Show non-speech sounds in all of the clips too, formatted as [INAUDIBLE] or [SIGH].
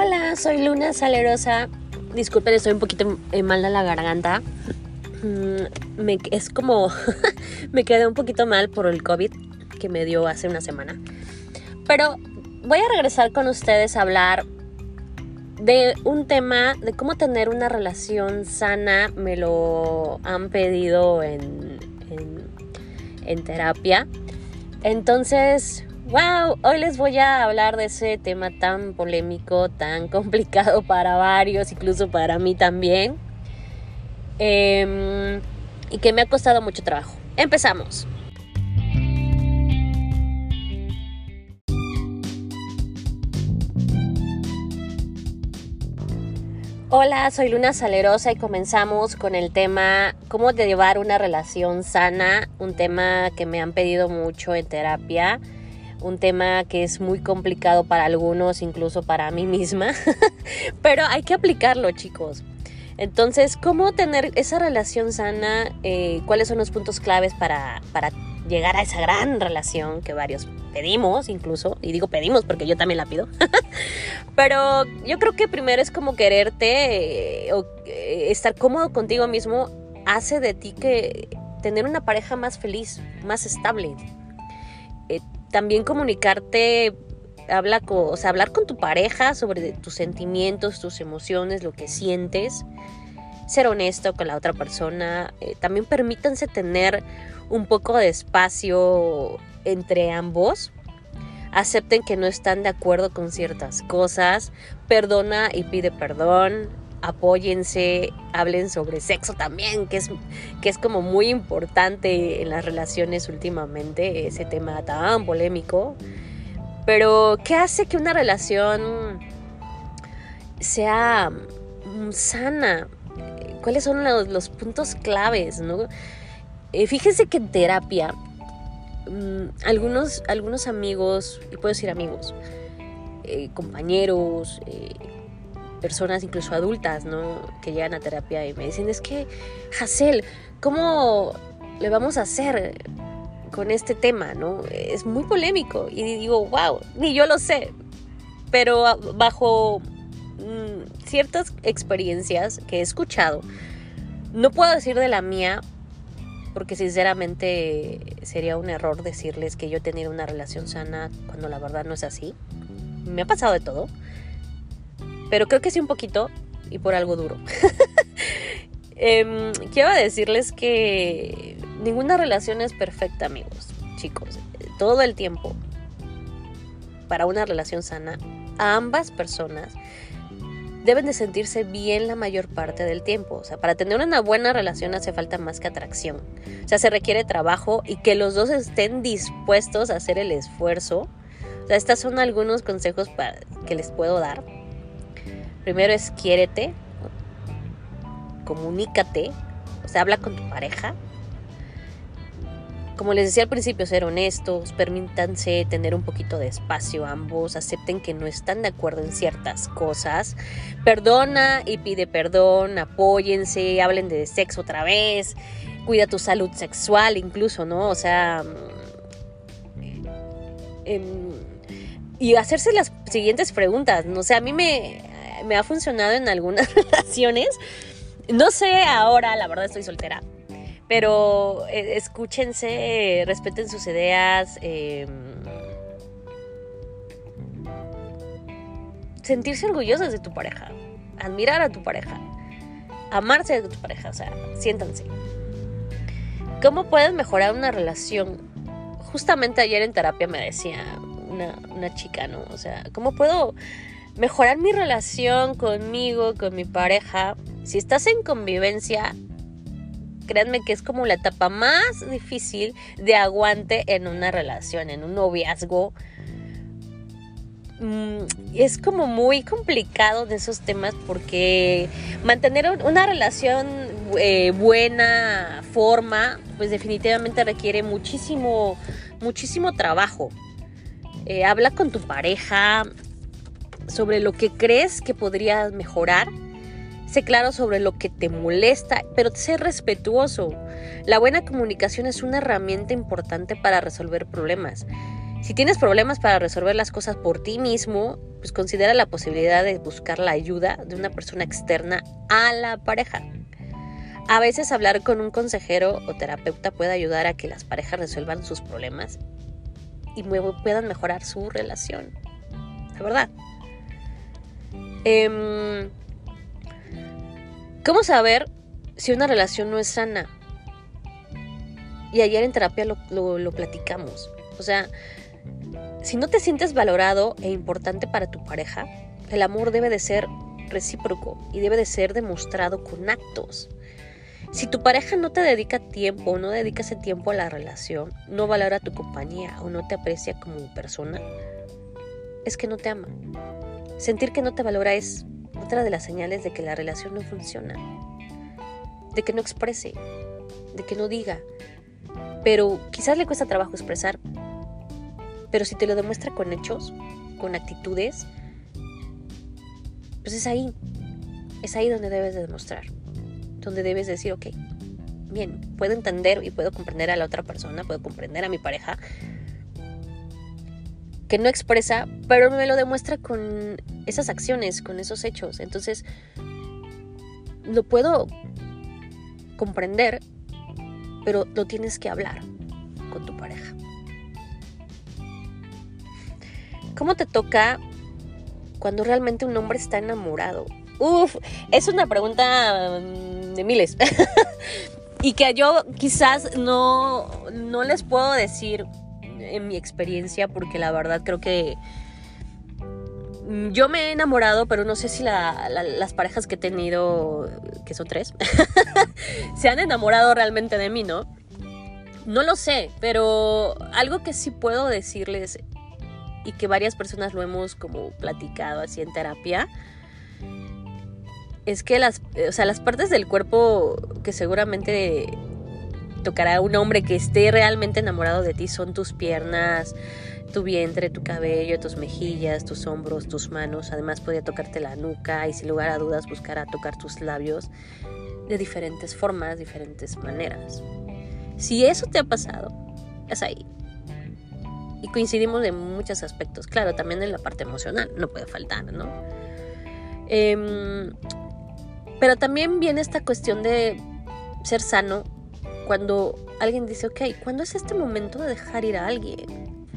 Hola, soy Luna Salerosa. Disculpen, estoy un poquito eh, mal de la garganta. Mm, es como. [LAUGHS] me quedé un poquito mal por el COVID que me dio hace una semana. Pero voy a regresar con ustedes a hablar de un tema de cómo tener una relación sana. Me lo han pedido en, en terapia. Entonces, wow, hoy les voy a hablar de ese tema tan polémico, tan [LAUGHS] complicado para varios, incluso para mí también. Em, y que me ha costado mucho trabajo. Empezamos. Hola, soy Luna Salerosa y comenzamos con el tema cómo llevar una relación sana, un tema que me han pedido mucho en terapia, un tema que es muy complicado para algunos, incluso para mí misma, [LAUGHS] pero hay que aplicarlo chicos. Entonces, ¿cómo tener esa relación sana? Eh, ¿Cuáles son los puntos claves para, para llegar a esa gran relación que varios pedimos incluso, y digo pedimos porque yo también la pido, [LAUGHS] pero yo creo que primero es como quererte eh, o eh, estar cómodo contigo mismo hace de ti que tener una pareja más feliz, más estable. Eh, también comunicarte, habla o sea, hablar con tu pareja sobre tus sentimientos, tus emociones, lo que sientes, ser honesto con la otra persona. también permítanse tener un poco de espacio entre ambos. Acepten que no están de acuerdo con ciertas cosas. Perdona y pide perdón. Apóyense, hablen sobre sexo también, que es, que es como muy importante en las relaciones últimamente, ese tema tan polémico. Pero, ¿qué hace que una relación sea mm, sana? ¿Cuáles son los, puntos claves? ¿no? Eh, fíjense que en terapia, mm, algunos, algunos amigos, y puedo decir amigos, eh, compañeros, eh, personas incluso adultas, ¿no? Que llegan a terapia y me dicen, es que, Hassel, ¿cómo le vamos a hacer con este tema, ¿no? Es muy polémico. Y digo, wow, ni yo lo sé. Pero bajo mm, ciertas experiencias que he escuchado, no puedo decir de la mía porque sinceramente sería un error decirles que yo he tenido una relación sana cuando la verdad no es así. Me ha pasado de todo, pero creo que sí un poquito y por algo duro. [LAUGHS] eh, quiero decirles que ninguna relación es perfecta, amigos, chicos. Todo el tiempo, para una relación sana, ambas personas deben de sentirse bien la mayor parte del tiempo. O sea, para tener una buena relación hace falta más que atracción. O sea, se requiere trabajo y que los dos estén dispuestos a hacer el esfuerzo. O sea, estos son algunos consejos que les puedo dar. Primero es quiérete, comunícate, o sea, habla con tu pareja, como les decía al principio, ser honestos, permítanse tener un poquito de espacio ambos, acepten que no están de acuerdo en ciertas cosas, perdona y pide perdón, apóyense, hablen de sexo otra vez, cuida tu salud sexual incluso, ¿no? O sea... Eh, y hacerse las siguientes preguntas, ¿no? O sea, a mí me, me ha funcionado en algunas [LAUGHS] relaciones. No sé ahora, la verdad estoy soltera pero eh, escúchense, respeten sus ideas. Em, sentirse orgullosos de tu pareja. Admirar a tu pareja. Amarse de tu pareja. O sea, siéntanse. ¿Cómo puedes mejorar una relación? Justamente ayer en terapia me decía una, una chica, ¿no? O sea, ¿cómo puedo mejorar mi relación conmigo, con mi pareja? Si estás en convivencia, créanme que es como la etapa más difícil de aguante en una relación, en un noviazgo. Mm, es como muy complicado de esos temas porque mantener una relación eh, buena forma, pues definitivamente requiere muchísimo, muchísimo trabajo. Eh, habla con tu pareja sobre lo que crees que podrías mejorar Sé claro sobre lo que te molesta, pero sé respetuoso. La buena comunicación es una herramienta importante para resolver problemas. Si tienes problemas para resolver las cosas por ti mismo, pues considera la posibilidad de buscar la ayuda de una persona externa a la pareja. A veces hablar con un consejero o terapeuta puede ayudar a que las parejas resuelvan sus problemas y puedan mejorar su relación. La verdad. Em, ¿Cómo saber si una relación no es sana? Y ayer en terapia lo, lo platicamos. O sea, si no te sientes valorado e importante para tu pareja, el amor debe de ser recíproco y debe de ser demostrado con actos. Si tu pareja no te dedica tiempo o no dedica ese tiempo a la relación, no valora tu compañía o no te aprecia como persona, es que no te ama. Sentir que no te valora es otra de las señales de que la relación no funciona, de que no exprese, de que no diga. Pero quizás le cuesta trabajo expresar, pero si te lo demuestra con hechos, con actitudes, pues es ahí, es ahí donde debes de demostrar, donde debes decir, ok, bien, puedo entender y puedo comprender a la otra persona, puedo comprender a mi pareja, que no expresa, pero me lo demuestra con esas acciones, con esos hechos. Entonces, lo puedo comprender, pero lo tienes que hablar con tu pareja. ¿Cómo te toca cuando realmente un hombre está enamorado? Uf, es una pregunta mm, de miles. [LAUGHS] y que yo quizás no, no les puedo decir en mi experiencia porque la verdad creo que mm, yo me he enamorado, pero no sé si las parejas que he tenido, que son tres, [LAUGHS] se han enamorado realmente de mí, ¿no? No lo sé, pero algo que sí puedo decirles y que varias personas lo hemos como platicado así en terapia, es que las, o sea, las partes del cuerpo que seguramente tocará un hombre que esté realmente enamorado de ti son tus piernas, tu vientre, tu cabello, tus mejillas, tus hombros, tus manos. Además podría tocarte la nuca y sin lugar a dudas buscará tocar tus labios de diferentes formas, diferentes maneras. Si eso te ha pasado, es ahí y coincidimos en muchos aspectos. Claro, también en la parte emocional, no puede faltar, ¿no? Em, pero también viene esta cuestión de ser sano cuando alguien dice, ok, ¿cuándo es este momento de dejar ir a alguien?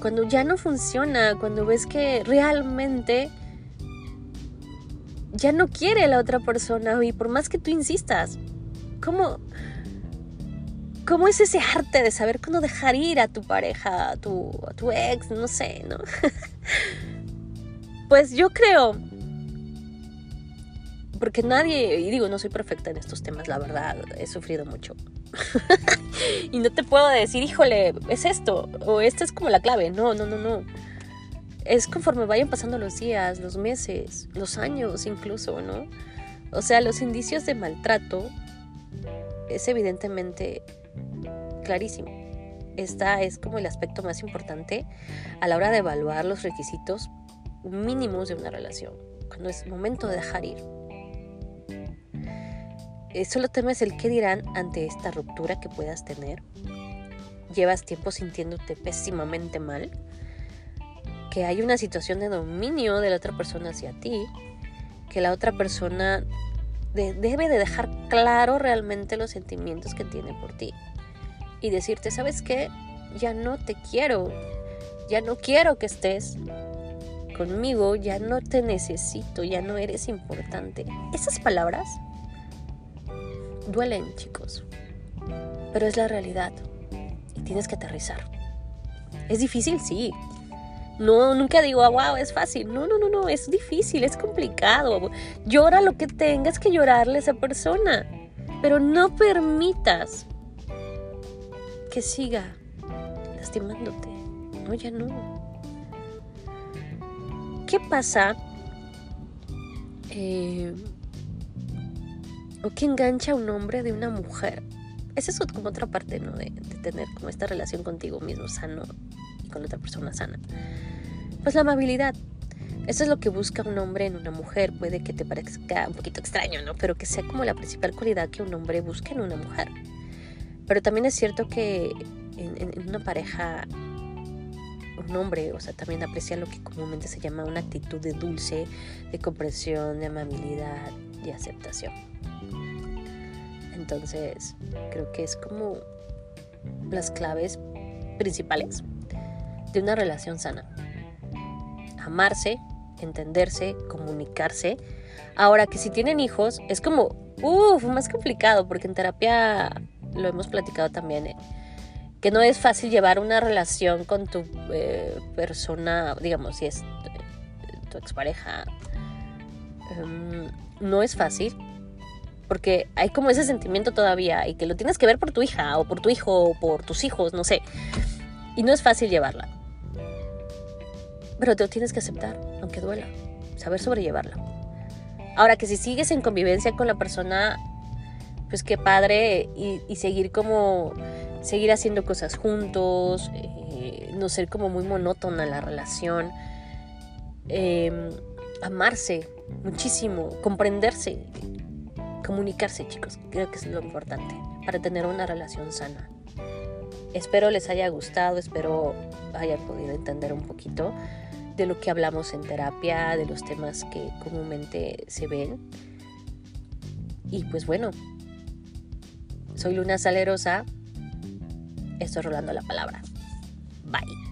Cuando ya no funciona, cuando ves que realmente ya no quiere la otra persona y por más que tú insistas, ¿cómo, ¿Cómo es ese arte de saber cuándo dejar ir a tu pareja, a tu, a tu ex, no sé, ¿no? [LAUGHS] pues yo creo, porque nadie, y digo, no soy perfecta en estos temas, la verdad, he sufrido mucho. [LAUGHS] y no te puedo decir, híjole, es esto, o esta es como la clave, no, no, no, no. Es conforme vayan pasando los días, los meses, los años incluso, ¿no? O sea, los indicios de maltrato es evidentemente clarísimo. Esta es como el aspecto más importante a la hora de evaluar los requisitos mínimos de una relación, cuando es momento de dejar ir. Eh, solo temes el qué dirán ante esta ruptura que puedas tener. Llevas tiempo sintiéndote pésimamente mal. Que hay una situación de dominio de la otra persona hacia ti. Que la otra persona debe de dejar claro realmente los sentimientos que tiene por ti y decirte, ¿sabes qué? Ya no te quiero, ya no quiero que estés conmigo, ya no te necesito, ya no eres importante. Esas palabras duelen, chicos, pero es la realidad y tienes que aterrizar. Es difícil, sí. No, nunca digo, ah, wow, es fácil. No, no, no, no, es difícil, es complicado. Llora lo que tengas que llorarle a esa persona, pero no permitas que siga lastimándote. No, ya no. ¿Qué pasa? Eh, ¿O qué engancha a un hombre de una mujer? Esa es como otra parte, ¿no? De, tener como esta relación contigo mismo sano y con otra persona sana. Pues la amabilidad. Eso es lo que busca un hombre en una mujer. Puede que te parezca un poquito extraño, ¿no? Pero que sea como la principal cualidad que un hombre busca en una mujer. Pero también es cierto que en, una pareja un hombre, o sea, también aprecia lo que comúnmente se llama una actitud de dulce, de comprensión, de amabilidad y aceptación. Entonces, creo que es como las claves principales de una relación sana. Amarse, entenderse, comunicarse. Ahora que si tienen hijos, es como, uff, más complicado, porque en terapia lo hemos platicado también, eh, que no es fácil llevar una relación con tu eh, persona, digamos, si es eh, tu expareja. Em, no es fácil, porque hay como ese sentimiento todavía y que lo tienes que ver por tu hija o por tu hijo o por tus hijos, no sé. Y no es fácil llevarla. Pero te lo tienes que aceptar, aunque duela. Saber sobrellevarla. Ahora que si sigues en convivencia con la persona, pues qué padre y, seguir como, seguir haciendo cosas juntos, eh, no ser como muy monótona la relación, em, amarse muchísimo, comprenderse, comunicarse chicos, creo que es lo importante para tener una relación sana. Espero les haya gustado, espero hayan podido entender un poquito de lo que hablamos en terapia, de los temas que comúnmente se ven. Y pues bueno, soy Luna Salerosa, estoy rolando la palabra. Bye.